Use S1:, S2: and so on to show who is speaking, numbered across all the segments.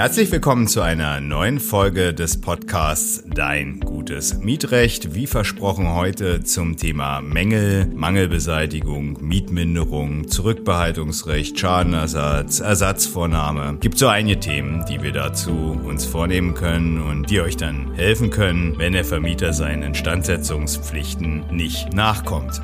S1: Herzlich willkommen zu einer neuen Folge des Podcasts Dein gutes Mietrecht. Wie versprochen heute zum Thema Mängel, Mangelbeseitigung, Mietminderung, Zurückbehaltungsrecht, Schadenersatz, Ersatzvornahme. Gibt so einige Themen, die wir dazu uns vornehmen können und die euch dann helfen können, wenn der Vermieter seinen Instandsetzungspflichten nicht nachkommt.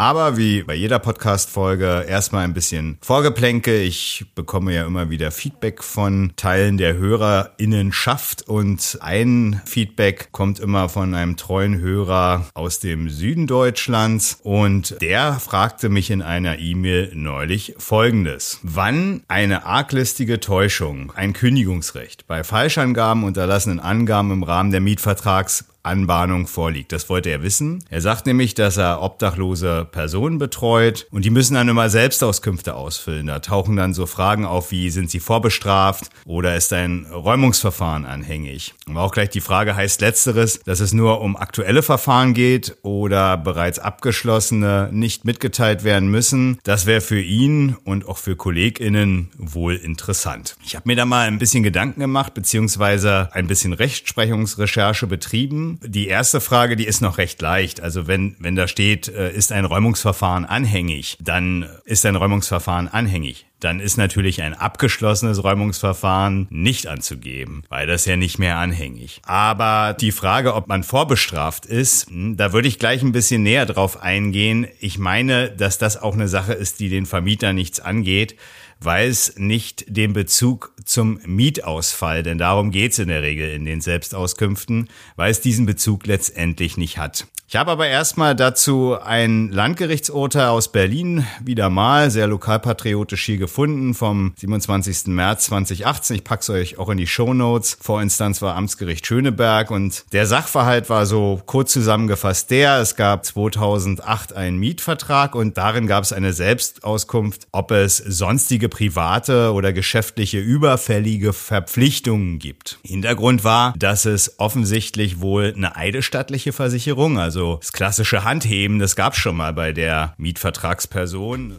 S1: Aber wie bei jeder Podcast-Folge erstmal ein bisschen Vorgeplänke. Ich bekomme ja immer wieder Feedback von Teilen der HörerInnenschaft und ein Feedback kommt immer von einem treuen Hörer aus dem Süden Deutschlands und der fragte mich in einer E-Mail neulich folgendes. Wann eine arglistige Täuschung, ein Kündigungsrecht bei Falschangaben, unterlassenen Angaben im Rahmen der Mietvertrags Anbahnung vorliegt. Das wollte er wissen. Er sagt nämlich, dass er obdachlose Personen betreut und die müssen dann immer Selbstauskünfte ausfüllen. Da tauchen dann so Fragen auf wie, sind sie vorbestraft oder ist ein Räumungsverfahren anhängig? Aber auch gleich die Frage heißt letzteres, dass es nur um aktuelle Verfahren geht oder bereits abgeschlossene nicht mitgeteilt werden müssen. Das wäre für ihn und auch für KollegInnen wohl interessant. Ich habe mir da mal ein bisschen Gedanken gemacht, beziehungsweise ein bisschen Rechtsprechungsrecherche betrieben die erste Frage, die ist noch recht leicht. Also wenn, wenn da steht, äh, ist ein Räumungsverfahren anhängig, dann ist ein Räumungsverfahren anhängig dann ist natürlich ein abgeschlossenes Räumungsverfahren nicht anzugeben, weil das ja nicht mehr anhängig. Aber die Frage, ob man vorbestraft ist, hm, da würde ich gleich ein bisschen näher drauf eingehen. Ich meine, dass das auch eine Sache ist, die den Vermieter nichts angeht weil es nicht den Bezug zum Mietausfall, denn darum geht's in der Regel in den Selbstauskünften, weil es diesen Bezug letztendlich nicht hat. Ich habe aber erstmal dazu ein Landgerichtsurteil aus Berlin wieder mal sehr lokalpatriotisch hier gefunden vom 27. März 2018. Ich pack's euch auch in die Show Notes. Vorinstanz war Amtsgericht Schöneberg und der Sachverhalt war so kurz zusammengefasst der, es gab 2008 einen Mietvertrag und darin gab es eine Selbstauskunft, ob es sonstige private oder geschäftliche überfällige Verpflichtungen gibt. Hintergrund war, dass es offensichtlich wohl eine eidesstattliche Versicherung, also also das klassische Handheben, das gab es schon mal bei der Mietvertragsperson.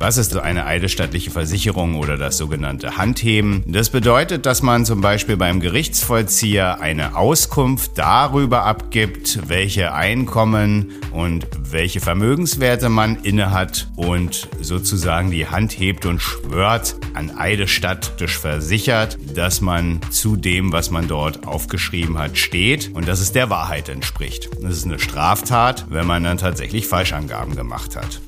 S1: Was ist so eine eidesstattliche Versicherung oder das sogenannte Handheben? Das bedeutet, dass man zum Beispiel beim Gerichtsvollzieher eine Auskunft darüber abgibt, welche Einkommen und welche Vermögenswerte man innehat und sozusagen die Hand hebt und schwört, an eidesstattisch versichert, dass man zu dem, was man dort aufgeschrieben hat, steht und dass es der Wahrheit entspricht. Das ist eine Straftat, wenn man dann tatsächlich Falschangaben gemacht hat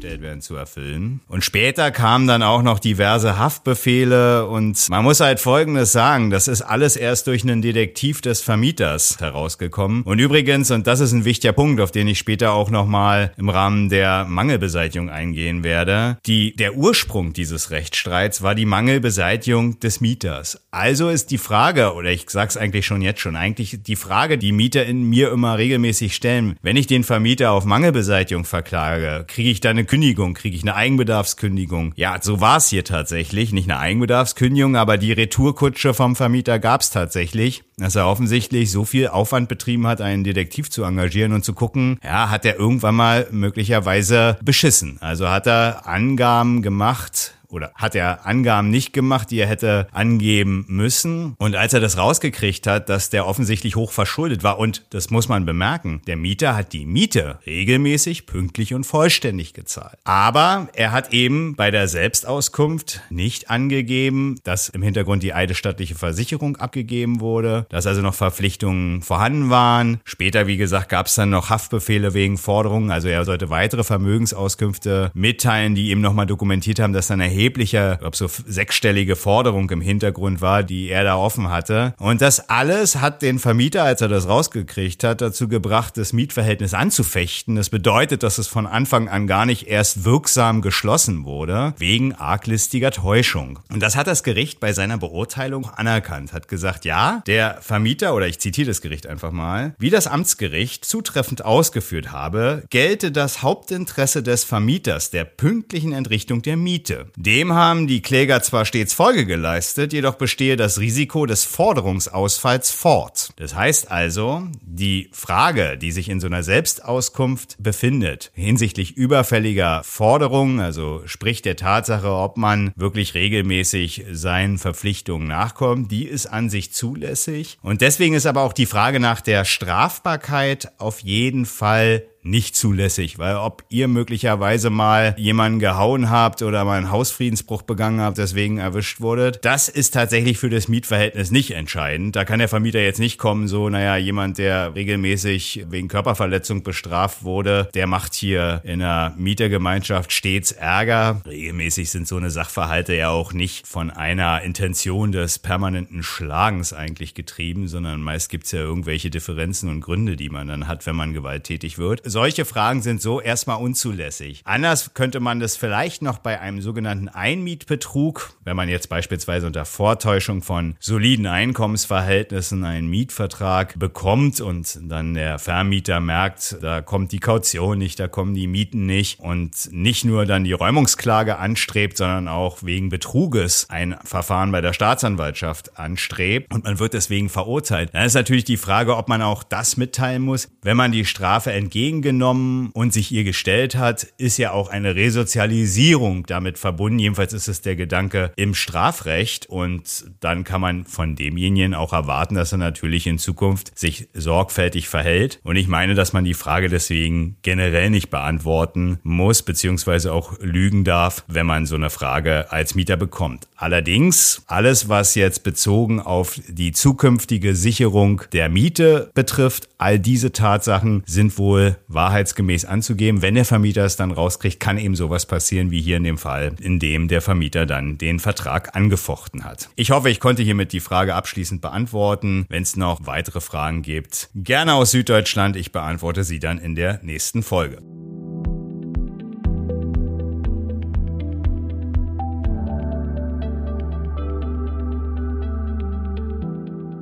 S1: gestellt werden zu erfüllen. Und später kamen dann auch noch diverse Haftbefehle und man muss halt Folgendes sagen, das ist alles erst durch einen Detektiv des Vermieters herausgekommen. Und übrigens, und das ist ein wichtiger Punkt, auf den ich später auch nochmal im Rahmen der Mangelbeseitigung eingehen werde, die, der Ursprung dieses Rechtsstreits war die Mangelbeseitigung des Mieters. Also ist die Frage, oder ich sag's eigentlich schon jetzt schon, eigentlich die Frage, die Mieter in mir immer regelmäßig stellen, wenn ich den Vermieter auf Mangelbeseitigung verklage, kriege ich da eine Kündigung, kriege ich eine Eigenbedarfskündigung. Ja, so war es hier tatsächlich. Nicht eine Eigenbedarfskündigung, aber die Retourkutsche vom Vermieter gab es tatsächlich. Dass er offensichtlich so viel Aufwand betrieben hat, einen Detektiv zu engagieren und zu gucken, ja, hat er irgendwann mal möglicherweise beschissen. Also hat er Angaben gemacht, oder hat er Angaben nicht gemacht, die er hätte angeben müssen. Und als er das rausgekriegt hat, dass der offensichtlich hoch verschuldet war, und das muss man bemerken, der Mieter hat die Miete regelmäßig, pünktlich und vollständig gezahlt. Aber er hat eben bei der Selbstauskunft nicht angegeben, dass im Hintergrund die eidesstattliche Versicherung abgegeben wurde, dass also noch Verpflichtungen vorhanden waren. Später, wie gesagt, gab es dann noch Haftbefehle wegen Forderungen. Also er sollte weitere Vermögensauskünfte mitteilen, die ihm nochmal dokumentiert haben, dass dann erheblich erheblicher, ob so sechsstellige Forderung im Hintergrund war, die er da offen hatte. Und das alles hat den Vermieter, als er das rausgekriegt hat, dazu gebracht, das Mietverhältnis anzufechten. Das bedeutet, dass es von Anfang an gar nicht erst wirksam geschlossen wurde, wegen arglistiger Täuschung. Und das hat das Gericht bei seiner Beurteilung anerkannt, hat gesagt, ja, der Vermieter, oder ich zitiere das Gericht einfach mal, wie das Amtsgericht zutreffend ausgeführt habe, gelte das Hauptinteresse des Vermieters der pünktlichen Entrichtung der Miete Dem haben die Kläger zwar stets Folge geleistet, jedoch bestehe das Risiko des Forderungsausfalls fort. Das heißt also, die Frage, die sich in so einer Selbstauskunft befindet, hinsichtlich überfälliger Forderungen, also sprich der Tatsache, ob man wirklich regelmäßig seinen Verpflichtungen nachkommt, die ist an sich zulässig. Und deswegen ist aber auch die Frage nach der Strafbarkeit auf jeden Fall nicht zulässig, weil ob ihr möglicherweise mal jemanden gehauen habt oder mal einen Hausfriedensbruch begangen habt, deswegen erwischt wurdet, das ist tatsächlich für das Mietverhältnis nicht entscheidend. Da kann der Vermieter jetzt nicht kommen, so, naja, jemand, der regelmäßig wegen Körperverletzung bestraft wurde, der macht hier in einer Mietergemeinschaft stets Ärger. Regelmäßig sind so eine Sachverhalte ja auch nicht von einer Intention des permanenten Schlagens eigentlich getrieben, sondern meist gibt's ja irgendwelche Differenzen und Gründe, die man dann hat, wenn man gewalttätig wird solche Fragen sind so erstmal unzulässig. Anders könnte man das vielleicht noch bei einem sogenannten Einmietbetrug, wenn man jetzt beispielsweise unter Vortäuschung von soliden Einkommensverhältnissen einen Mietvertrag bekommt und dann der Vermieter merkt, da kommt die Kaution nicht, da kommen die Mieten nicht und nicht nur dann die Räumungsklage anstrebt, sondern auch wegen Betruges ein Verfahren bei der Staatsanwaltschaft anstrebt und man wird deswegen verurteilt. Dann ist natürlich die Frage, ob man auch das mitteilen muss, wenn man die Strafe entgegen angenommen und sich ihr gestellt hat, ist ja auch eine Resozialisierung damit verbunden. Jedenfalls ist es der Gedanke im Strafrecht und dann kann man von demjenigen auch erwarten, dass er natürlich in Zukunft sich sorgfältig verhält. Und ich meine, dass man die Frage deswegen generell nicht beantworten muss, beziehungsweise auch lügen darf, wenn man so eine Frage als Mieter bekommt. Allerdings, alles, was jetzt bezogen auf die zukünftige Sicherung der Miete betrifft, all diese Tatsachen sind wohl wahrheitsgemäß anzugeben. Wenn der Vermieter es dann rauskriegt, kann eben sowas passieren wie hier in dem Fall, in dem der Vermieter dann den Vertrag angefochten hat. Ich hoffe, ich konnte hiermit die Frage abschließend beantworten. Wenn es noch weitere Fragen gibt, gerne aus Süddeutschland. Ich beantworte sie dann in der nächsten Folge.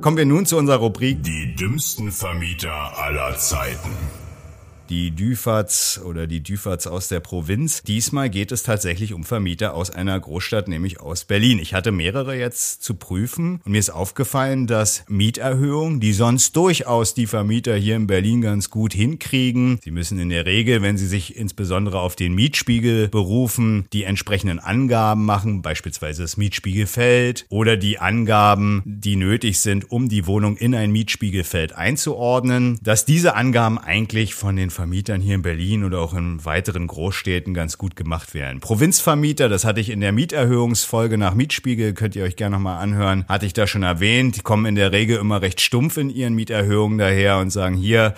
S1: Kommen wir nun zu unserer Rubrik
S2: Die dümmsten Vermieter aller Zeiten
S1: die Düfats oder die Düfats aus der Provinz. Diesmal geht es tatsächlich um Vermieter aus einer Großstadt, nämlich aus Berlin. Ich hatte mehrere jetzt zu prüfen und mir ist aufgefallen, dass Mieterhöhungen, die sonst durchaus die Vermieter hier in Berlin ganz gut hinkriegen, sie müssen in der Regel, wenn sie sich insbesondere auf den Mietspiegel berufen, die entsprechenden Angaben machen, beispielsweise das Mietspiegelfeld oder die Angaben, die nötig sind, um die Wohnung in ein Mietspiegelfeld einzuordnen, dass diese Angaben eigentlich von den Vermietern hier in Berlin oder auch in weiteren Großstädten ganz gut gemacht werden. Provinzvermieter, das hatte ich in der Mieterhöhungsfolge nach Mietspiegel, könnt ihr euch gerne nochmal anhören, hatte ich da schon erwähnt. Die kommen in der Regel immer recht stumpf in ihren Mieterhöhungen daher und sagen, hier,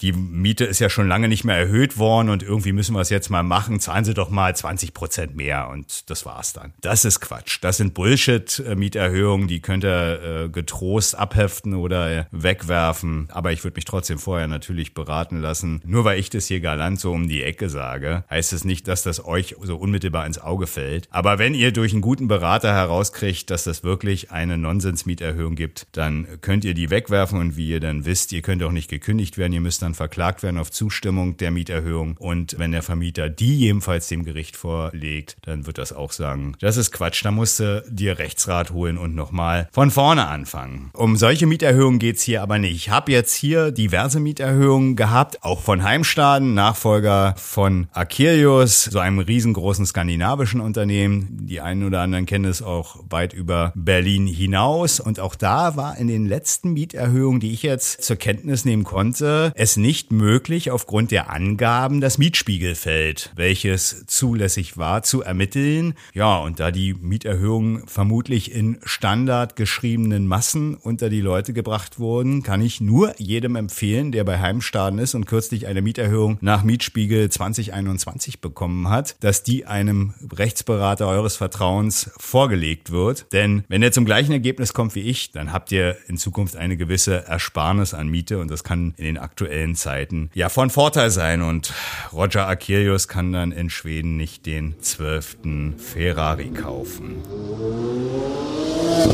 S1: die Miete ist ja schon lange nicht mehr erhöht worden und irgendwie müssen wir es jetzt mal machen, zahlen Sie doch mal 20 Prozent mehr und das war's dann. Das ist Quatsch. Das sind Bullshit-Mieterhöhungen, die könnt ihr äh, getrost abheften oder wegwerfen. Aber ich würde mich trotzdem vorher natürlich beraten lassen. Nur weil ich das hier galant so um die Ecke sage, heißt es nicht, dass das euch so unmittelbar ins Auge fällt. Aber wenn ihr durch einen guten Berater herauskriegt, dass das wirklich eine Nonsens-Mieterhöhung gibt, dann könnt ihr die wegwerfen und wie ihr dann wisst, ihr könnt auch nicht gekündigt werden, ihr müsst dann verklagt werden auf Zustimmung der Mieterhöhung. Und wenn der Vermieter die jedenfalls dem Gericht vorlegt, dann wird das auch sagen, das ist Quatsch, da musst du dir Rechtsrat holen und nochmal von vorne anfangen. Um solche Mieterhöhungen geht's hier aber nicht. Ich habe jetzt hier diverse Mieterhöhungen gehabt, auch von Heimstaden, Nachfolger von Akelius, so einem riesengroßen skandinavischen Unternehmen. Die einen oder anderen kennen es auch weit über Berlin hinaus. Und auch da war in den letzten Mieterhöhungen, die ich jetzt zur Kenntnis nehmen konnte, es nicht möglich, aufgrund der Angaben das Mietspiegelfeld, welches zulässig war, zu ermitteln. Ja, und da die Mieterhöhungen vermutlich in Standard geschriebenen Massen unter die Leute gebracht wurden, kann ich nur jedem empfehlen, der bei Heimstaden ist und kürzlich eine Mieterhöhung nach Mietspiegel 2021 bekommen hat, dass die einem Rechtsberater eures Vertrauens vorgelegt wird. Denn wenn er zum gleichen Ergebnis kommt wie ich, dann habt ihr in Zukunft eine gewisse Ersparnis an Miete und das kann in den aktuellen Zeiten ja von Vorteil sein. Und Roger Akelius kann dann in Schweden nicht den zwölften Ferrari kaufen.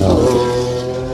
S1: Ja,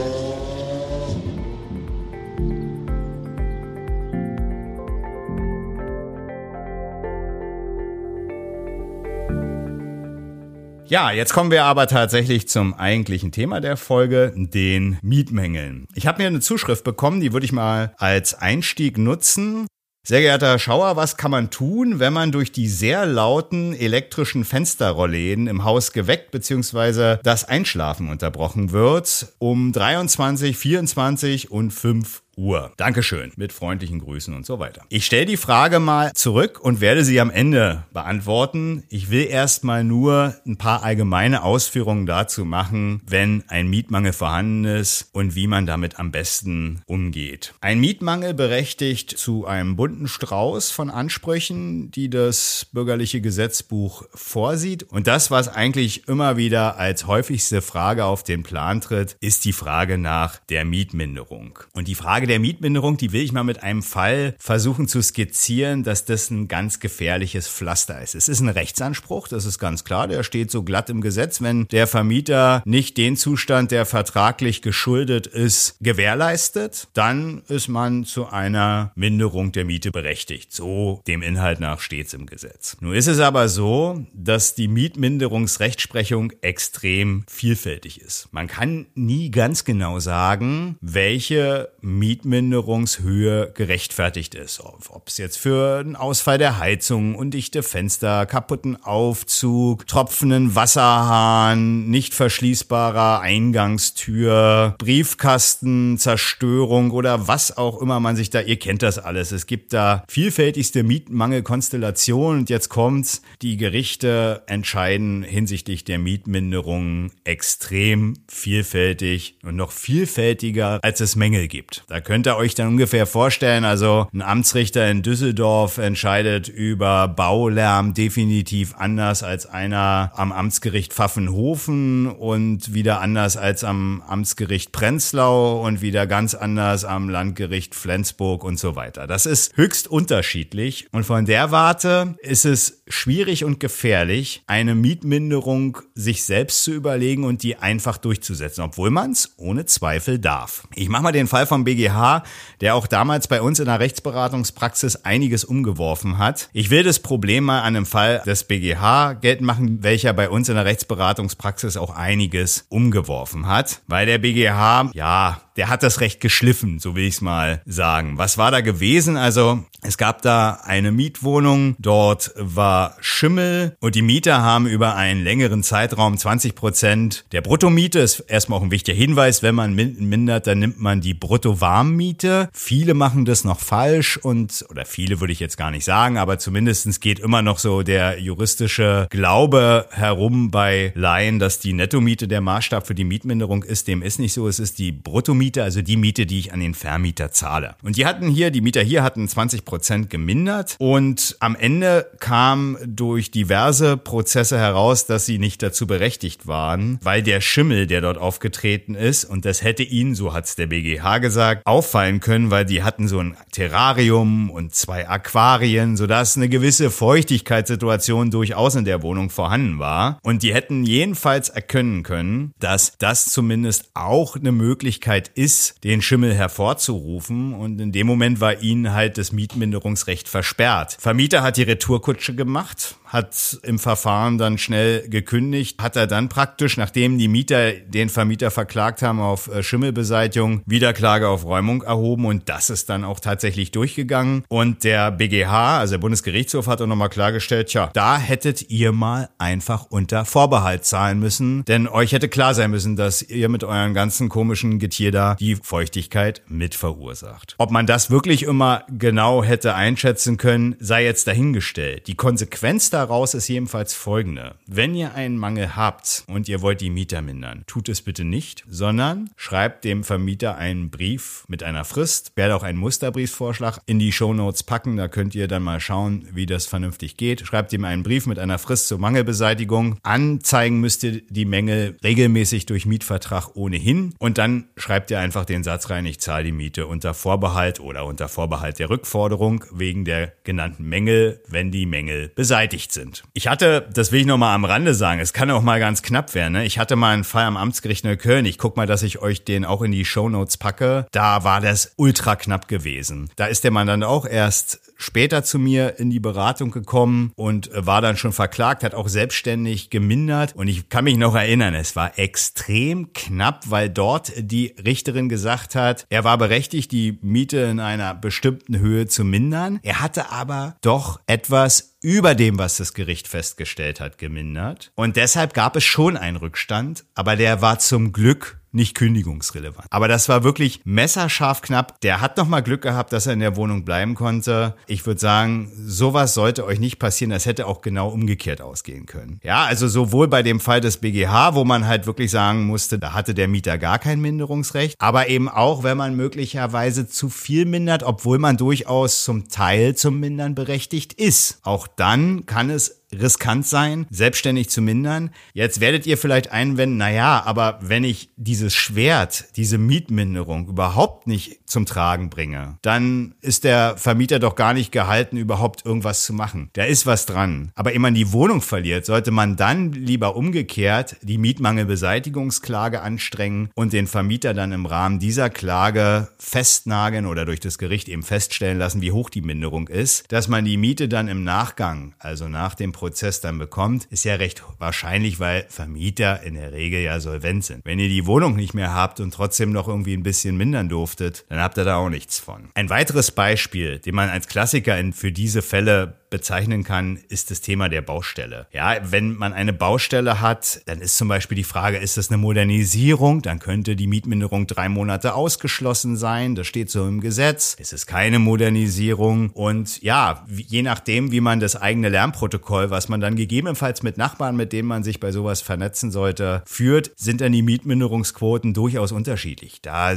S1: jetzt kommen wir aber tatsächlich zum eigentlichen Thema der Folge, den Mietmängeln. Ich habe mir eine Zuschrift bekommen, die würde ich mal als Einstieg nutzen. Sehr geehrter Schauer, was kann man tun, wenn man durch die sehr lauten elektrischen Fensterrollläden im Haus geweckt bzw. das Einschlafen unterbrochen wird um 23, 24 und 5 Uhr. Dankeschön. Mit freundlichen Grüßen und so weiter. Ich stelle die Frage mal zurück und werde sie am Ende beantworten. Ich will erstmal nur ein paar allgemeine Ausführungen dazu machen, wenn ein Mietmangel vorhanden ist und wie man damit am besten umgeht. Ein Mietmangel berechtigt zu einem bunten Strauß von Ansprüchen, die das bürgerliche Gesetzbuch vorsieht. Und das, was eigentlich immer wieder als häufigste Frage auf den Plan tritt, ist die Frage nach der Mietminderung. Und die Frage der Mietminderung, die will ich mal mit einem Fall versuchen zu skizzieren, dass das ein ganz gefährliches Pflaster ist. Es ist ein Rechtsanspruch, das ist ganz klar, der steht so glatt im Gesetz, wenn der Vermieter nicht den Zustand, der vertraglich geschuldet ist, gewährleistet, dann ist man zu einer Minderung der Miete berechtigt. So dem Inhalt nach steht es im Gesetz. Nun ist es aber so, dass die Mietminderungsrechtsprechung extrem vielfältig ist. Man kann nie ganz genau sagen, welche Miet Mietminderungshöhe gerechtfertigt ist. Ob es jetzt für einen Ausfall der Heizung, undichte Fenster, kaputten Aufzug, tropfenden Wasserhahn, nicht verschließbarer Eingangstür, Briefkastenzerstörung oder was auch immer man sich da, ihr kennt das alles. Es gibt da vielfältigste Mietmangelkonstellationen und jetzt kommt's, die Gerichte entscheiden hinsichtlich der Mietminderung extrem vielfältig und noch vielfältiger, als es Mängel gibt. Da könnt ihr euch dann ungefähr vorstellen, also ein Amtsrichter in Düsseldorf entscheidet über Baulärm definitiv anders als einer am Amtsgericht Pfaffenhofen und wieder anders als am Amtsgericht Prenzlau und wieder ganz anders am Landgericht Flensburg und so weiter. Das ist höchst unterschiedlich und von der Warte ist es schwierig und gefährlich, eine Mietminderung sich selbst zu überlegen und die einfach durchzusetzen, obwohl man es ohne Zweifel darf. Ich mache mal den Fall vom BGH der auch damals bei uns in der Rechtsberatungspraxis einiges umgeworfen hat. Ich will das Problem mal an einem Fall des BGH geltend machen, welcher bei uns in der Rechtsberatungspraxis auch einiges umgeworfen hat, weil der BGH, ja, der hat das Recht geschliffen, so will ich es mal sagen. Was war da gewesen? Also es gab da eine Mietwohnung, dort war Schimmel und die Mieter haben über einen längeren Zeitraum 20 Prozent der Bruttomiete, ist erstmal auch ein wichtiger Hinweis, wenn man mindert, dann nimmt man die Brutto-Warmmiete. Viele machen das noch falsch und, oder viele würde ich jetzt gar nicht sagen, aber zumindestens geht immer noch so der juristische Glaube herum bei Laien, dass die Nettomiete der Maßstab für die Mietminderung ist. Dem ist nicht so, es ist die Bruttomiete Miete, also die Miete, die ich an den Vermieter zahle. Und die hatten hier, die Mieter hier hatten 20 Prozent gemindert und am Ende kam durch diverse Prozesse heraus, dass sie nicht dazu berechtigt waren, weil der Schimmel, der dort aufgetreten ist, und das hätte ihnen, so hat's der BGH gesagt, auffallen können, weil die hatten so ein Terrarium und zwei Aquarien, sodass eine gewisse Feuchtigkeitssituation durchaus in der Wohnung vorhanden war. Und die hätten jedenfalls erkennen können, dass das zumindest auch eine Möglichkeit ist, den Schimmel hervorzurufen. Und in dem Moment war ihnen halt das Mietminderungsrecht versperrt. Vermieter hat die Retourkutsche gemacht, hat im Verfahren dann schnell gekündigt, hat er dann praktisch, nachdem die Mieter den Vermieter verklagt haben auf äh, Schimmelbeseitigung, wieder Klage auf Räumung erhoben und das ist dann auch tatsächlich durchgegangen. Und der BGH, also der Bundesgerichtshof, hat auch nochmal klargestellt, tja, da hättet ihr mal einfach unter Vorbehalt zahlen müssen, denn euch hätte klar sein müssen, dass ihr mit euren ganzen komischen Getier da die Feuchtigkeit mit verursacht. Ob man das wirklich immer genau hätte einschätzen können, sei jetzt dahingestellt. Die Konsequenz daraus ist jedenfalls folgende. Wenn ihr einen Mangel habt und ihr wollt die Mieter mindern, tut es bitte nicht, sondern schreibt dem Vermieter einen Brief mit einer Frist. Ich werde auch einen Musterbriefvorschlag in die Shownotes packen. Da könnt ihr dann mal schauen, wie das vernünftig geht. Schreibt ihm einen Brief mit einer Frist zur Mangelbeseitigung. Anzeigen müsst ihr die Mängel regelmäßig durch Mietvertrag ohnehin. Und dann schreibt ihr einfach den Satz rein, ich zahle die Miete unter Vorbehalt oder unter Vorbehalt der Rückforderung wegen der genannten Mängel, wenn die Mängel beseitigt beteiligt sind. Ich hatte, das will ich noch mal am Rande sagen, es kann auch mal ganz knapp werden. Ne? Ich hatte mal einen Fall am Amtsgericht Neukölln. Ich guck mal, dass ich euch den auch in die Show Notes packe. Da war das ultra knapp gewesen. Da ist der Mann dann auch erst später zu mir in die Beratung gekommen und äh, war dann schon verklagt, hat auch selbstständig gemindert. Und ich kann mich noch erinnern, es war extrem knapp, weil dort die Richterin gesagt hat, er war berechtigt, die Miete in einer bestimmten Höhe zu mindern. Er hatte aber doch etwas über dem, was das Gericht festgestellt hat, gemindert. Und deshalb gab es schon einen Rückstand, aber der war zum Glück nicht kündigungsrelevant. Aber das war wirklich messerscharf knapp. Der hat noch mal Glück gehabt, dass er in der Wohnung bleiben konnte. Ich würde sagen, sowas sollte euch nicht passieren. Das hätte auch genau umgekehrt ausgehen können. Ja, also sowohl bei dem Fall des BGH, wo man halt wirklich sagen musste, da hatte der Mieter gar kein Minderungsrecht, aber eben auch, wenn man möglicherweise zu viel mindert, obwohl man durchaus zum Teil zum Mindern berechtigt ist. Auch dann kann es riskant sein, selbstständig zu mindern. Jetzt werdet ihr vielleicht einwenden, na ja, aber wenn ich dieses Schwert, diese Mietminderung überhaupt nicht zum Tragen bringe, dann ist der Vermieter doch gar nicht gehalten, überhaupt irgendwas zu machen. Da ist was dran. Aber ehe man die Wohnung verliert, sollte man dann lieber umgekehrt die Mietmangelbeseitigungsklage anstrengen und den Vermieter dann im Rahmen dieser Klage festnageln oder durch das Gericht eben feststellen lassen, wie hoch die Minderung ist, dass man die Miete dann im Nachgang, also nach dem Prozess dann bekommt, ist ja recht wahrscheinlich, weil Vermieter in der Regel ja solvent sind. Wenn ihr die Wohnung nicht mehr habt und trotzdem noch irgendwie ein bisschen mindern durftet, dann habt ihr da auch nichts von. Ein weiteres Beispiel, den man als Klassiker für diese Fälle bezeichnen kann, ist das Thema der Baustelle. Ja, wenn man eine Baustelle hat, dann ist zum Beispiel die Frage, ist das eine Modernisierung? Dann könnte die Mietminderung drei Monate ausgeschlossen sein. Das steht so im Gesetz. Es ist keine Modernisierung. Und ja, je nachdem, wie man das eigene Lärmprotokoll, was man dann gegebenenfalls mit Nachbarn, mit denen man sich bei sowas vernetzen sollte, führt, sind dann die Mietminderungsquoten durchaus unterschiedlich. Da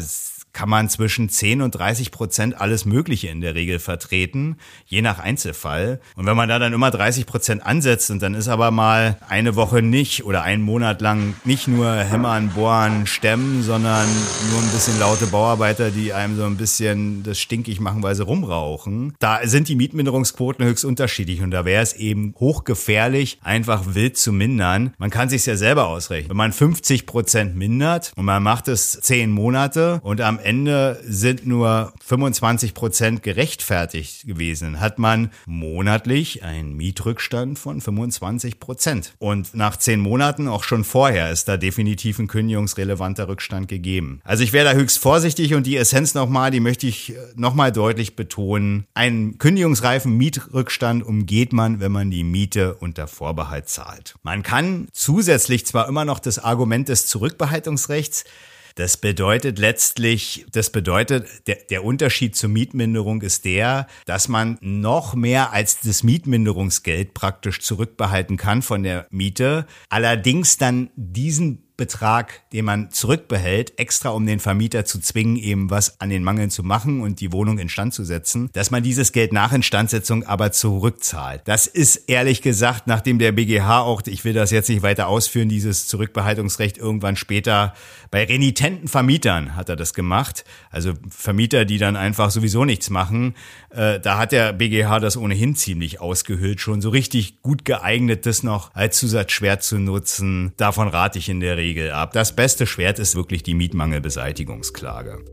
S1: kann man zwischen 10 und 30 Prozent alles Mögliche in der Regel vertreten, je nach Einzelfall. Und wenn man da dann immer 30 Prozent ansetzt und dann ist aber mal eine Woche nicht oder einen Monat lang nicht nur hämmern, bohren, stemmen, sondern nur ein bisschen laute Bauarbeiter, die einem so ein bisschen das stinkig machen, weil sie rumrauchen, da sind die Mietminderungsquoten höchst unterschiedlich und da wäre es eben hochgefährlich, einfach wild zu mindern. Man kann sich ja selber ausrechnen. Wenn man 50 Prozent mindert und man macht es 10 Monate und am Ende sind nur 25 Prozent gerechtfertigt gewesen, hat man monatlich einen Mietrückstand von 25 Prozent. Und nach zehn Monaten, auch schon vorher, ist da definitiv ein kündigungsrelevanter Rückstand gegeben. Also ich wäre da höchst vorsichtig und die Essenz nochmal, die möchte ich nochmal deutlich betonen. Einen kündigungsreifen Mietrückstand umgeht man, wenn man die Miete unter Vorbehalt zahlt. Man kann zusätzlich zwar immer noch das Argument des Zurückbehaltungsrechts das bedeutet letztlich, das bedeutet, der, der Unterschied zur Mietminderung ist der, dass man noch mehr als das Mietminderungsgeld praktisch zurückbehalten kann von der Miete, allerdings dann diesen Betrag, den man zurückbehält, extra um den Vermieter zu zwingen, eben was an den Mangeln zu machen und die Wohnung instand zu setzen, dass man dieses Geld nach Instandsetzung aber zurückzahlt. Das ist ehrlich gesagt, nachdem der BGH auch, ich will das jetzt nicht weiter ausführen, dieses Zurückbehaltungsrecht irgendwann später bei renitenten Vermietern hat er das gemacht. Also Vermieter, die dann einfach sowieso nichts machen. Äh, da hat der BGH das ohnehin ziemlich ausgehöhlt, schon so richtig gut geeignet, das noch als Zusatzschwert zu nutzen. Davon rate ich in der Regel ab. Das beste Schwert ist wirklich die Mietmangelbeseitigungsklage.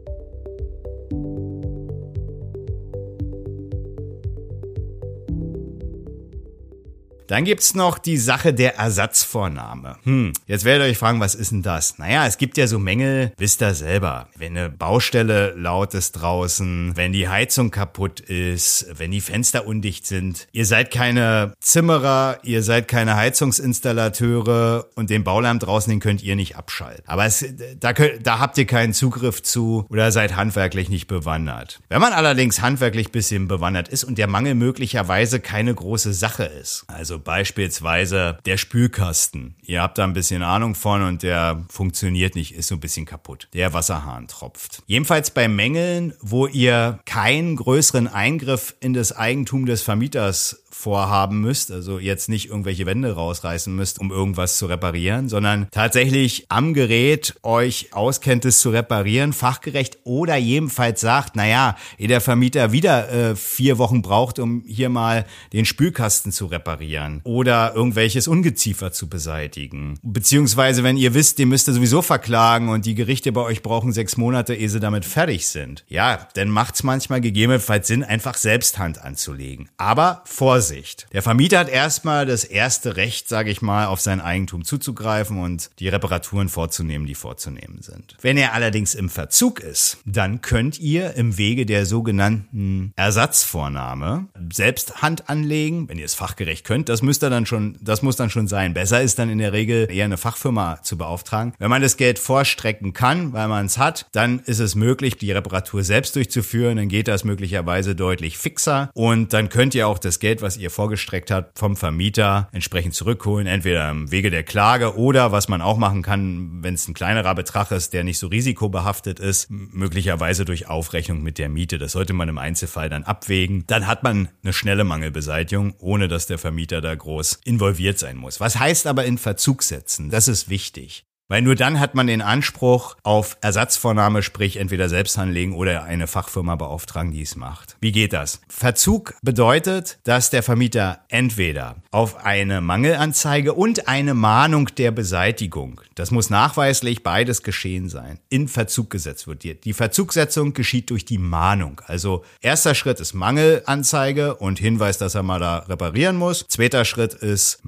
S1: Dann gibt's noch die Sache der Ersatzvornahme. Hm, jetzt werdet ihr euch fragen, was ist denn das? Naja, es gibt ja so Mängel, wisst ihr selber. Wenn eine Baustelle laut ist draußen, wenn die Heizung kaputt ist, wenn die Fenster undicht sind. Ihr seid keine Zimmerer, ihr seid keine Heizungsinstallateure und den Baulärm draußen, den könnt ihr nicht abschalten. Aber es, da, könnt, da habt ihr keinen Zugriff zu oder seid handwerklich nicht bewandert. Wenn man allerdings handwerklich bisschen bewandert ist und der Mangel möglicherweise keine große Sache ist, also beispielsweise der Spülkasten. Ihr habt da ein bisschen Ahnung von und der funktioniert nicht, ist so ein bisschen kaputt. Der Wasserhahn tropft. Jedenfalls bei Mängeln, wo ihr keinen größeren Eingriff in das Eigentum des Vermieters vorhaben müsst, also jetzt nicht irgendwelche Wände rausreißen müsst, um irgendwas zu reparieren, sondern tatsächlich am Gerät euch auskennt, es zu reparieren, fachgerecht oder jedenfalls sagt, naja, ehe der Vermieter wieder äh, vier Wochen braucht, um hier mal den Spülkasten zu reparieren oder irgendwelches Ungeziefer zu beseitigen. Beziehungsweise, wenn ihr wisst, den müsst ihr sowieso verklagen und die Gerichte bei euch brauchen sechs Monate, ehe sie damit fertig sind. Ja, dann macht's manchmal gegebenenfalls Sinn, einfach selbst Hand anzulegen. Aber Vorsicht. Der Vermieter hat erstmal das erste Recht, sage ich mal, auf sein Eigentum zuzugreifen und die Reparaturen vorzunehmen, die vorzunehmen sind. Wenn er allerdings im Verzug ist, dann könnt ihr im Wege der sogenannten Ersatzvornahme selbst Hand anlegen, wenn ihr es fachgerecht könnt. Das müsst ihr dann schon, das muss dann schon sein. Besser ist dann in der Regel eher eine Fachfirma zu beauftragen. Wenn man das Geld vorstrecken kann, weil man es hat, dann ist es möglich, die Reparatur selbst durchzuführen. Dann geht das möglicherweise deutlich fixer und dann könnt ihr auch das Geld, was ihr vorgestreckt habt, vom Vermieter entsprechend zurückholen, entweder im Wege der Klage oder was man auch machen kann, wenn es ein kleinerer Betrag ist, der nicht so risikobehaftet ist, möglicherweise durch Aufrechnung mit der Miete. Das sollte man im Einzelfall dann abwägen. Dann hat man eine schnelle Mangelbeseitigung, ohne dass der Vermieter da groß involviert sein muss. Was heißt aber in Verzug setzen? Das ist wichtig. Weil nur dann hat man den Anspruch auf Ersatzvornahme, sprich entweder selbst anlegen oder eine Fachfirma beauftragen, die es macht. Wie geht das? Verzug bedeutet, dass der Vermieter entweder auf eine Mangelanzeige und eine Mahnung der Beseitigung, das muss nachweislich beides geschehen sein, in Verzug gesetzt wird. Die Verzugssetzung geschieht durch die Mahnung. Also erster Schritt ist Mangelanzeige und Hinweis, dass er mal da reparieren muss. Zweiter Schritt ist,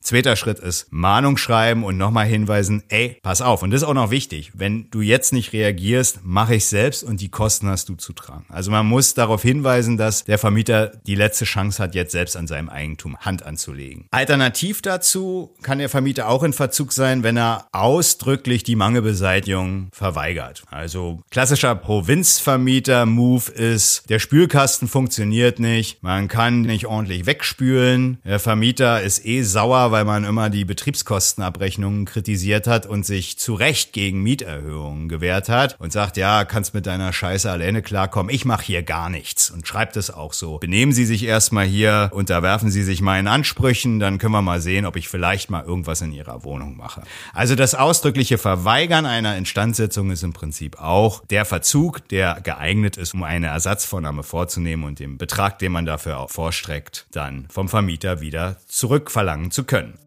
S1: zweiter Schritt ist Mahnung schreiben und nochmal hinweisen, ey, pass auf, und das ist auch noch wichtig, wenn du jetzt nicht reagierst, mache ich selbst und die Kosten hast du zu tragen. Also man muss darauf hinweisen, dass der Vermieter die letzte Chance hat, jetzt selbst an seinem Eigentum Hand anzulegen. Alternativ dazu kann der Vermieter auch in Verzug sein, wenn er ausdrücklich die Mangelbeseitigung verweigert. Also klassischer Provinzvermieter-Move ist, der Spülkasten funktioniert nicht, man kann nicht ordentlich wegspülen, der Vermieter ist eh sauer, weil man immer die Betriebskostenabrechnungen kritisiert hat und und sich zu Recht gegen Mieterhöhungen gewehrt hat und sagt, ja, kannst mit deiner Scheiße alleine klarkommen, ich mache hier gar nichts und schreibt es auch so. Benehmen Sie sich erstmal hier, unterwerfen Sie sich meinen Ansprüchen, dann können wir mal sehen, ob ich vielleicht mal irgendwas in Ihrer Wohnung mache. Also das ausdrückliche Verweigern einer Instandsetzung ist im Prinzip auch der Verzug, der geeignet ist, um eine Ersatzvornahme vorzunehmen und den Betrag, den man dafür auch vorstreckt, dann vom Vermieter wieder zurückverlangen zu können.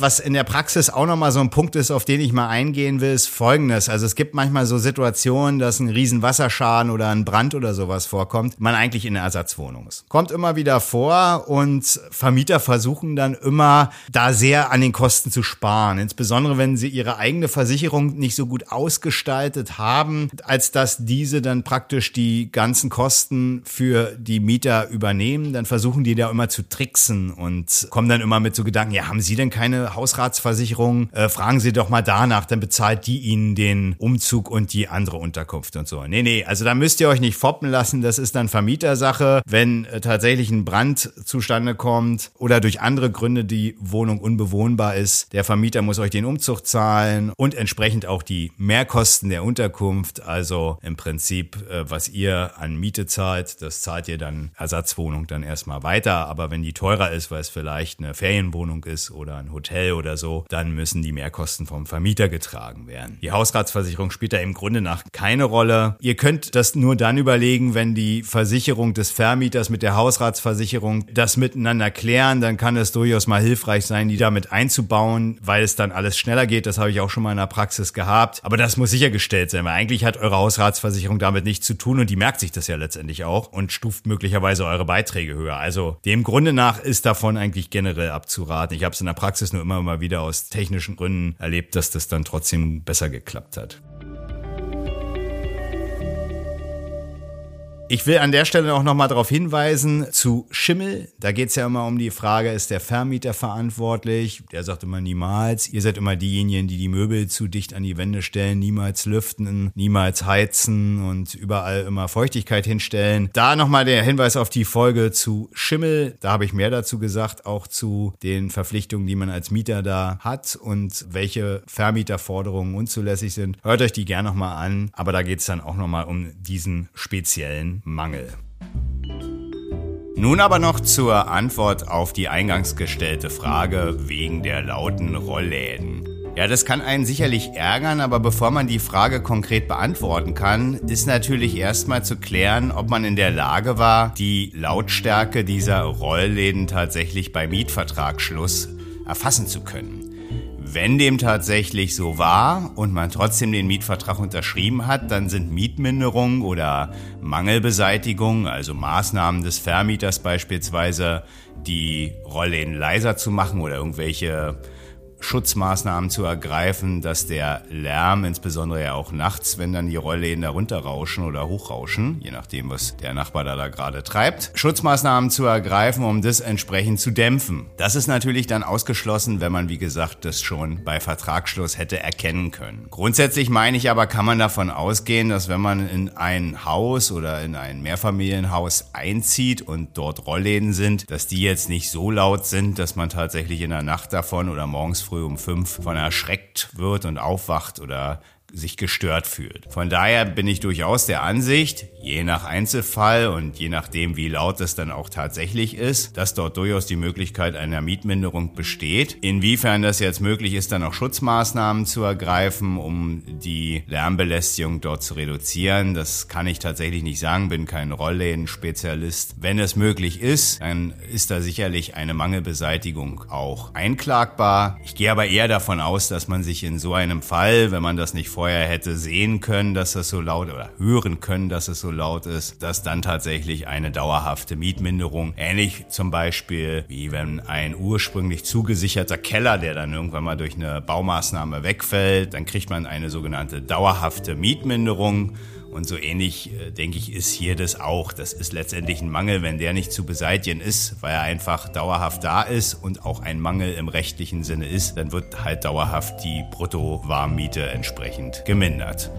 S1: Was in der Praxis auch nochmal so ein Punkt ist, auf den ich mal eingehen will, ist folgendes. Also es gibt manchmal so Situationen, dass ein riesen Wasserschaden oder ein Brand oder sowas vorkommt, man eigentlich in einer Ersatzwohnung ist. Kommt immer wieder vor und Vermieter versuchen dann immer, da sehr an den Kosten zu sparen. Insbesondere, wenn sie ihre eigene Versicherung nicht so gut ausgestaltet haben, als dass diese dann praktisch die ganzen Kosten für die Mieter übernehmen, dann versuchen die da immer zu tricksen und kommen dann immer mit so Gedanken, ja, haben Sie denn keine Hausratsversicherung, äh, fragen Sie doch mal danach, dann bezahlt die Ihnen den Umzug und die andere Unterkunft und so. Nee, nee, also da müsst ihr euch nicht foppen lassen, das ist dann Vermietersache. Wenn äh, tatsächlich ein Brand zustande kommt oder durch andere Gründe die Wohnung unbewohnbar ist, der Vermieter muss euch den Umzug zahlen und entsprechend auch die Mehrkosten der Unterkunft, also im Prinzip, äh, was ihr an Miete zahlt, das zahlt ihr dann Ersatzwohnung dann erstmal weiter, aber wenn die teurer ist, weil es vielleicht eine Ferienwohnung ist oder ein Hotel, Hotel oder so, dann müssen die Mehrkosten vom Vermieter getragen werden. Die Hausratsversicherung spielt da im Grunde nach keine Rolle. Ihr könnt das nur dann überlegen, wenn die Versicherung des Vermieters mit der Hausratsversicherung das miteinander klären, dann kann es durchaus mal hilfreich sein, die damit einzubauen, weil es dann alles schneller geht. Das habe ich auch schon mal in der Praxis gehabt. Aber das muss sichergestellt sein, weil eigentlich hat eure Hausratsversicherung damit nichts zu tun und die merkt sich das ja letztendlich auch und stuft möglicherweise eure Beiträge höher. Also dem Grunde nach ist davon eigentlich generell abzuraten. Ich habe es in der Praxis nur immer immer mal wieder aus technischen Gründen erlebt, dass das dann trotzdem besser geklappt hat. Ich will an der Stelle auch nochmal darauf hinweisen, zu Schimmel, da geht es ja immer um die Frage, ist der Vermieter verantwortlich? Der sagt immer niemals. Ihr seid immer diejenigen, die die Möbel zu dicht an die Wände stellen, niemals lüften, niemals heizen und überall immer Feuchtigkeit hinstellen. Da nochmal der Hinweis auf die Folge zu Schimmel. Da habe ich mehr dazu gesagt, auch zu den Verpflichtungen, die man als Mieter da hat und welche Vermieterforderungen unzulässig sind. Hört euch die gerne nochmal an, aber da geht es dann auch nochmal um diesen speziellen Mangel. Nun aber noch zur Antwort auf die eingangs gestellte Frage wegen der lauten Rollläden. Ja, das kann einen sicherlich ärgern, aber bevor man die Frage konkret beantworten kann, ist natürlich erstmal zu klären, ob man in der Lage war, die Lautstärke dieser Rollläden tatsächlich bei Mietvertragsschluss erfassen zu können. Wenn dem tatsächlich so war und man trotzdem den Mietvertrag unterschrieben hat, dann sind Mietminderungen oder Mangelbeseitigung, also Maßnahmen des Vermieters beispielsweise, die Rollläden leiser zu machen oder irgendwelche Schutzmaßnahmen zu ergreifen, dass der Lärm, insbesondere ja auch nachts, wenn dann die Rollläden da runterrauschen oder hochrauschen, je nachdem, was der Nachbar da, da gerade treibt, Schutzmaßnahmen zu ergreifen, um das entsprechend zu dämpfen. Das ist natürlich dann ausgeschlossen, wenn man, wie gesagt, das schon bei Vertragsschluss hätte erkennen können. Grundsätzlich meine ich aber, kann man davon ausgehen, dass wenn man in ein Haus oder in ein Mehrfamilienhaus einzieht und dort Rollläden sind, dass die jetzt nicht so laut sind, dass man tatsächlich in der Nacht davon oder morgens früh um fünf von erschreckt wird und aufwacht oder sich gestört fühlt. Von daher bin ich durchaus der Ansicht, je nach Einzelfall und je nachdem, wie laut es dann auch tatsächlich ist, dass dort durchaus die Möglichkeit einer Mietminderung besteht. Inwiefern das jetzt möglich ist, dann auch Schutzmaßnahmen zu ergreifen, um die Lärmbelästigung dort zu reduzieren, das kann ich tatsächlich nicht sagen, bin kein Rollläden-Spezialist. Wenn es möglich ist, dann ist da sicherlich eine Mangelbeseitigung auch einklagbar. Ich gehe aber eher davon aus, dass man sich in so einem Fall, wenn man das nicht vorher hätte sehen können, dass das so laut oder hören können, dass es so laut ist, dass dann tatsächlich eine dauerhafte Mietminderung, ähnlich zum Beispiel wie wenn ein ursprünglich zugesicherter Keller, der dann irgendwann mal durch eine Baumaßnahme wegfällt, dann kriegt man eine sogenannte dauerhafte Mietminderung. Und so ähnlich, äh, denke ich, ist hier das auch. Das ist letztendlich ein Mangel, wenn der nicht zu beseitigen ist, weil er einfach dauerhaft da ist und auch ein Mangel im rechtlichen Sinne ist, dann wird halt dauerhaft die Brutto-Warmmiete entsprechend gemindert.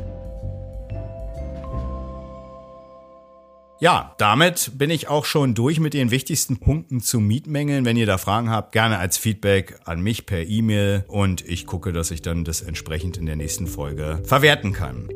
S1: Ja, damit bin ich auch schon durch mit den wichtigsten Punkten zu Mietmängeln. Wenn ihr da Fragen habt, gerne als Feedback an mich per E-Mail und ich gucke, dass ich dann das entsprechend in der nächsten Folge verwerten kann.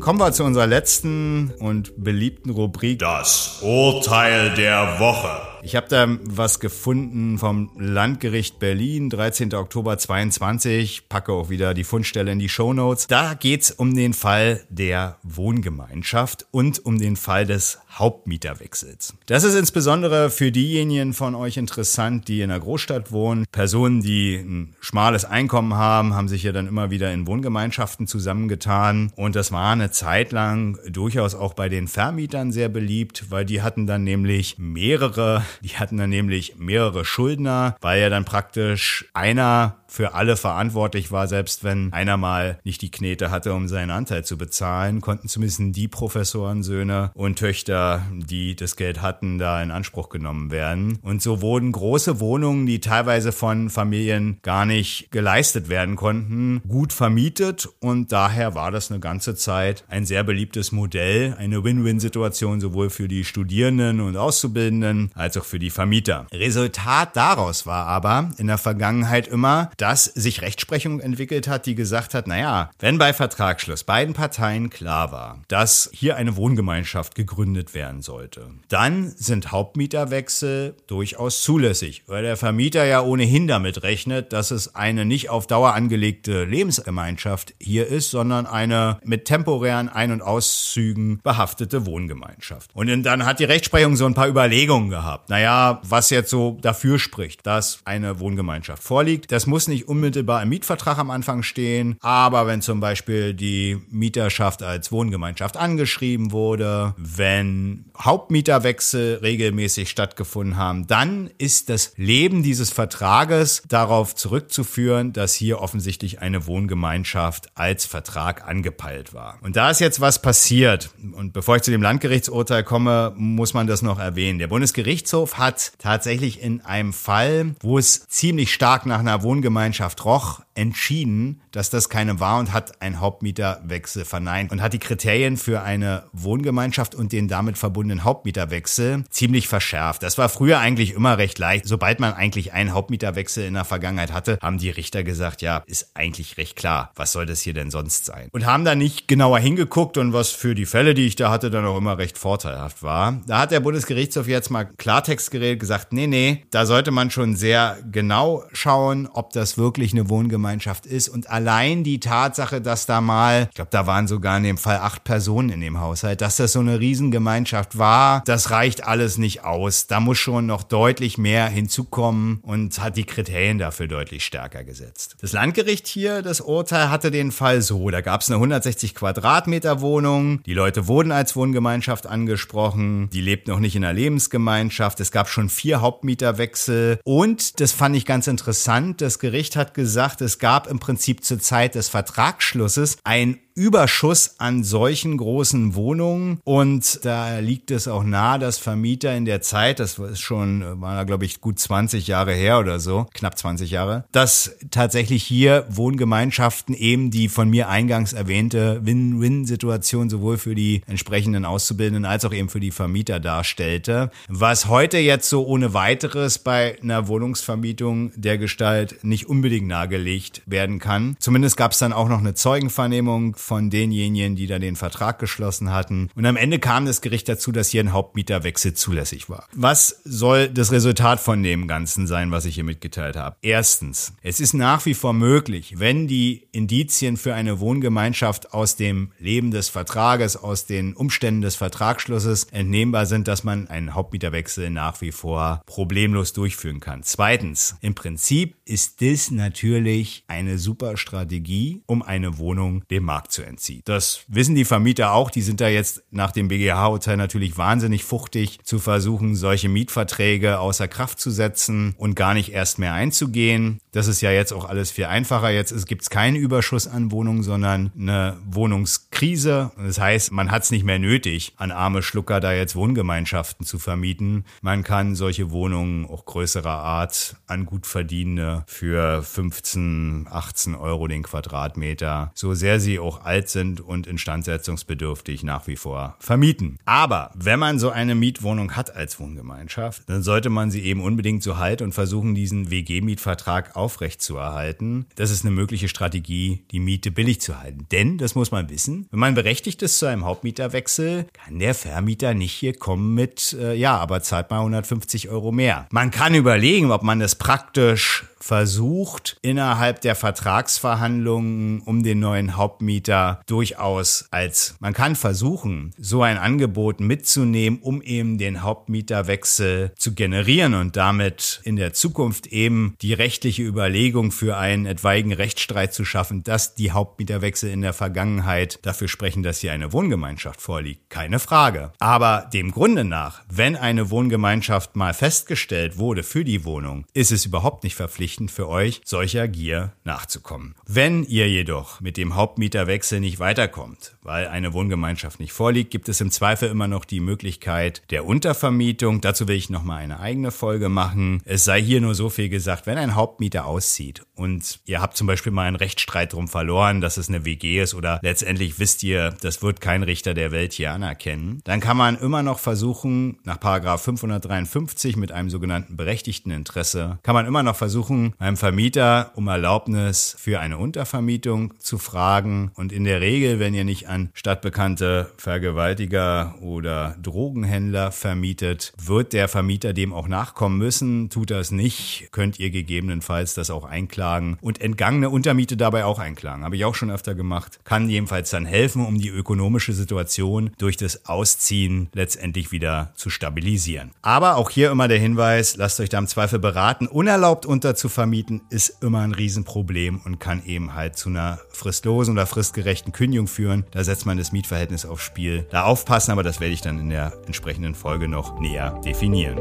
S1: Kommen wir zu unserer letzten und beliebten Rubrik.
S2: Das Urteil der Woche.
S1: Ich habe da was gefunden vom Landgericht Berlin, 13. Oktober 22. Packe auch wieder die Fundstelle in die Show Notes. Da geht's um den Fall der Wohngemeinschaft und um den Fall des Hauptmieterwechsels. Das ist insbesondere für diejenigen von euch interessant, die in einer Großstadt wohnen. Personen, die ein schmales Einkommen haben, haben sich ja dann immer wieder in Wohngemeinschaften zusammengetan. Und das war eine Zeit lang durchaus auch bei den Vermietern sehr beliebt, weil die hatten dann nämlich mehrere, die hatten dann nämlich mehrere Schuldner, weil ja dann praktisch einer für alle verantwortlich war, selbst wenn einer mal nicht die Knete hatte, um seinen Anteil zu bezahlen, konnten zumindest die Professorensöhne und Töchter, die das Geld hatten, da in Anspruch genommen werden. Und so wurden große Wohnungen, die teilweise von Familien gar nicht geleistet werden konnten, gut vermietet und daher war das eine ganze Zeit ein sehr beliebtes Modell, eine Win-Win-Situation sowohl für die Studierenden und Auszubildenden als auch für die Vermieter. Resultat daraus war aber in der Vergangenheit immer, dass sich Rechtsprechung entwickelt hat, die gesagt hat, naja, wenn bei Vertragsschluss beiden Parteien klar war, dass hier eine Wohngemeinschaft gegründet werden sollte, dann sind Hauptmieterwechsel durchaus zulässig, weil der Vermieter ja ohnehin damit rechnet, dass es eine nicht auf Dauer angelegte Lebensgemeinschaft hier ist, sondern eine mit temporären Ein- und Auszügen behaftete Wohngemeinschaft. Und dann hat die Rechtsprechung so ein paar Überlegungen gehabt. Naja, was jetzt so dafür spricht, dass eine Wohngemeinschaft vorliegt, das muss nicht nicht unmittelbar im Mietvertrag am Anfang stehen, aber wenn zum Beispiel die Mieterschaft als Wohngemeinschaft angeschrieben wurde, wenn Hauptmieterwechsel regelmäßig stattgefunden haben, dann ist das Leben dieses Vertrages darauf zurückzuführen, dass hier offensichtlich eine Wohngemeinschaft als Vertrag angepeilt war. Und da ist jetzt was passiert. Und bevor ich zu dem Landgerichtsurteil komme, muss man das noch erwähnen. Der Bundesgerichtshof hat tatsächlich in einem Fall, wo es ziemlich stark nach einer Wohngemeinschaft Wohngemeinschaft roch, entschieden, dass das keine war und hat einen Hauptmieterwechsel verneint und hat die Kriterien für eine Wohngemeinschaft und den damit verbundenen Hauptmieterwechsel ziemlich verschärft. Das war früher eigentlich immer recht leicht. Sobald man eigentlich einen Hauptmieterwechsel in der Vergangenheit hatte, haben die Richter gesagt, ja, ist eigentlich recht klar. Was soll das hier denn sonst sein? Und haben da nicht genauer hingeguckt und was für die Fälle, die ich da hatte, dann auch immer recht vorteilhaft war. Da hat der Bundesgerichtshof jetzt mal Klartext geredet, gesagt, nee, nee, da sollte man schon sehr genau schauen, ob das wirklich eine Wohngemeinschaft ist. Und allein die Tatsache, dass da mal, ich glaube, da waren sogar in dem Fall acht Personen in dem Haushalt, dass das so eine Riesengemeinschaft war, das reicht alles nicht aus. Da muss schon noch deutlich mehr hinzukommen und hat die Kriterien dafür deutlich stärker gesetzt. Das Landgericht hier, das Urteil hatte den Fall so, da gab es eine 160 Quadratmeter Wohnung, die Leute wurden als Wohngemeinschaft angesprochen, die lebten noch nicht in einer Lebensgemeinschaft, es gab schon vier Hauptmieterwechsel und, das fand ich ganz interessant, das Gericht hat gesagt, es gab im Prinzip zur Zeit des Vertragsschlusses ein Überschuss an solchen großen Wohnungen und da liegt es auch nahe, dass Vermieter in der Zeit, das ist schon, war da glaube ich gut 20 Jahre her oder so, knapp 20 Jahre, dass tatsächlich hier Wohngemeinschaften eben die von mir eingangs erwähnte Win-Win-Situation sowohl für die entsprechenden Auszubildenden als auch eben für die Vermieter darstellte, was heute jetzt so ohne weiteres bei einer Wohnungsvermietung der Gestalt nicht unbedingt nahegelegt werden kann. Zumindest gab es dann auch noch eine Zeugenvernehmung von denjenigen, die da den Vertrag geschlossen hatten. Und am Ende kam das Gericht dazu, dass hier ein Hauptmieterwechsel zulässig war. Was soll das Resultat von dem Ganzen sein, was ich hier mitgeteilt habe? Erstens, es ist nach wie vor möglich, wenn die Indizien für eine Wohngemeinschaft aus dem Leben des Vertrages, aus den Umständen des Vertragsschlusses entnehmbar sind, dass man einen Hauptmieterwechsel nach wie vor problemlos durchführen kann. Zweitens, im Prinzip ist das natürlich eine super Strategie, um eine Wohnung dem Markt zu entziehen. Das wissen die Vermieter auch. Die sind da jetzt nach dem BGH-Urteil natürlich wahnsinnig fuchtig zu versuchen, solche Mietverträge außer Kraft zu setzen und gar nicht erst mehr einzugehen. Das ist ja jetzt auch alles viel einfacher. Jetzt gibt es keinen Überschuss an Wohnungen, sondern eine Wohnungskrise. Das heißt, man hat es nicht mehr nötig, an arme Schlucker da jetzt Wohngemeinschaften zu vermieten. Man kann solche Wohnungen auch größerer Art an gut verdienende für 15, 18 Euro den Quadratmeter, so sehr sie auch alt sind und instandsetzungsbedürftig nach wie vor vermieten. Aber wenn man so eine Mietwohnung hat als Wohngemeinschaft, dann sollte man sie eben unbedingt so halten und versuchen, diesen WG-Mietvertrag aufrechtzuerhalten. Das ist eine mögliche Strategie, die Miete billig zu halten. Denn, das muss man wissen, wenn man berechtigt ist zu einem Hauptmieterwechsel, kann der Vermieter nicht hier kommen mit, äh, ja, aber zahlt mal 150 Euro mehr. Man kann überlegen, ob man das praktisch versucht, innerhalb der Vertragsverhandlungen um den neuen Hauptmieter durchaus als, man kann versuchen, so ein Angebot mitzunehmen, um eben den Hauptmieterwechsel zu generieren und damit in der Zukunft eben die rechtliche Überlegung für einen etwaigen Rechtsstreit zu schaffen, dass die Hauptmieterwechsel in der Vergangenheit dafür sprechen, dass hier eine Wohngemeinschaft vorliegt. Keine Frage. Aber dem Grunde nach, wenn eine Wohngemeinschaft mal festgestellt wurde für die Wohnung, ist es überhaupt nicht verpflichtend, verpflichtend für euch, solcher Gier nachzukommen. Wenn ihr jedoch mit dem Hauptmieterwechsel nicht weiterkommt, weil eine Wohngemeinschaft nicht vorliegt, gibt es im Zweifel immer noch die Möglichkeit der Untervermietung. Dazu will ich nochmal eine eigene Folge machen. Es sei hier nur so viel gesagt, wenn ein Hauptmieter auszieht und ihr habt zum Beispiel mal einen Rechtsstreit drum verloren, dass es eine WG ist oder letztendlich wisst ihr, das wird kein Richter der Welt hier anerkennen, dann kann man immer noch versuchen, nach Paragraph 553 mit einem sogenannten berechtigten Interesse, kann man immer noch versuchen, beim Vermieter um Erlaubnis für eine Untervermietung zu fragen. Und in der Regel, wenn ihr nicht an stadtbekannte Vergewaltiger oder Drogenhändler vermietet, wird der Vermieter dem auch nachkommen müssen. Tut das nicht, könnt ihr gegebenenfalls das auch einklagen und entgangene Untermiete dabei auch einklagen. Habe ich auch schon öfter gemacht. Kann jedenfalls dann helfen, um die ökonomische Situation durch das Ausziehen letztendlich wieder zu stabilisieren. Aber auch hier immer der Hinweis, lasst euch da im Zweifel beraten. Unerlaubt unter zu vermieten ist immer ein Riesenproblem und kann eben halt zu einer fristlosen oder fristgerechten Kündigung führen. Da setzt man das Mietverhältnis aufs Spiel. Da aufpassen, aber das werde ich dann in der entsprechenden Folge noch näher definieren.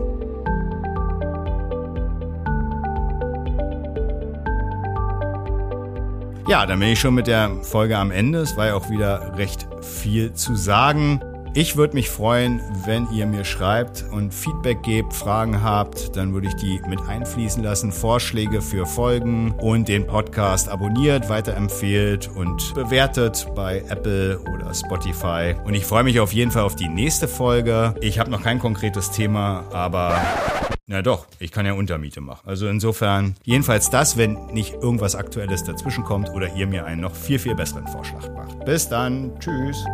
S1: Ja, dann bin ich schon mit der Folge am Ende. Es war ja auch wieder recht viel zu sagen. Ich würde mich freuen, wenn ihr mir schreibt und Feedback gebt, Fragen habt, dann würde ich die mit einfließen lassen, Vorschläge für Folgen und den Podcast abonniert, weiterempfehlt und bewertet bei Apple oder Spotify. Und ich freue mich auf jeden Fall auf die nächste Folge. Ich habe noch kein konkretes Thema, aber na doch, ich kann ja Untermiete machen. Also insofern, jedenfalls das, wenn nicht irgendwas Aktuelles dazwischen kommt oder ihr mir einen noch viel, viel besseren Vorschlag macht. Bis dann, tschüss.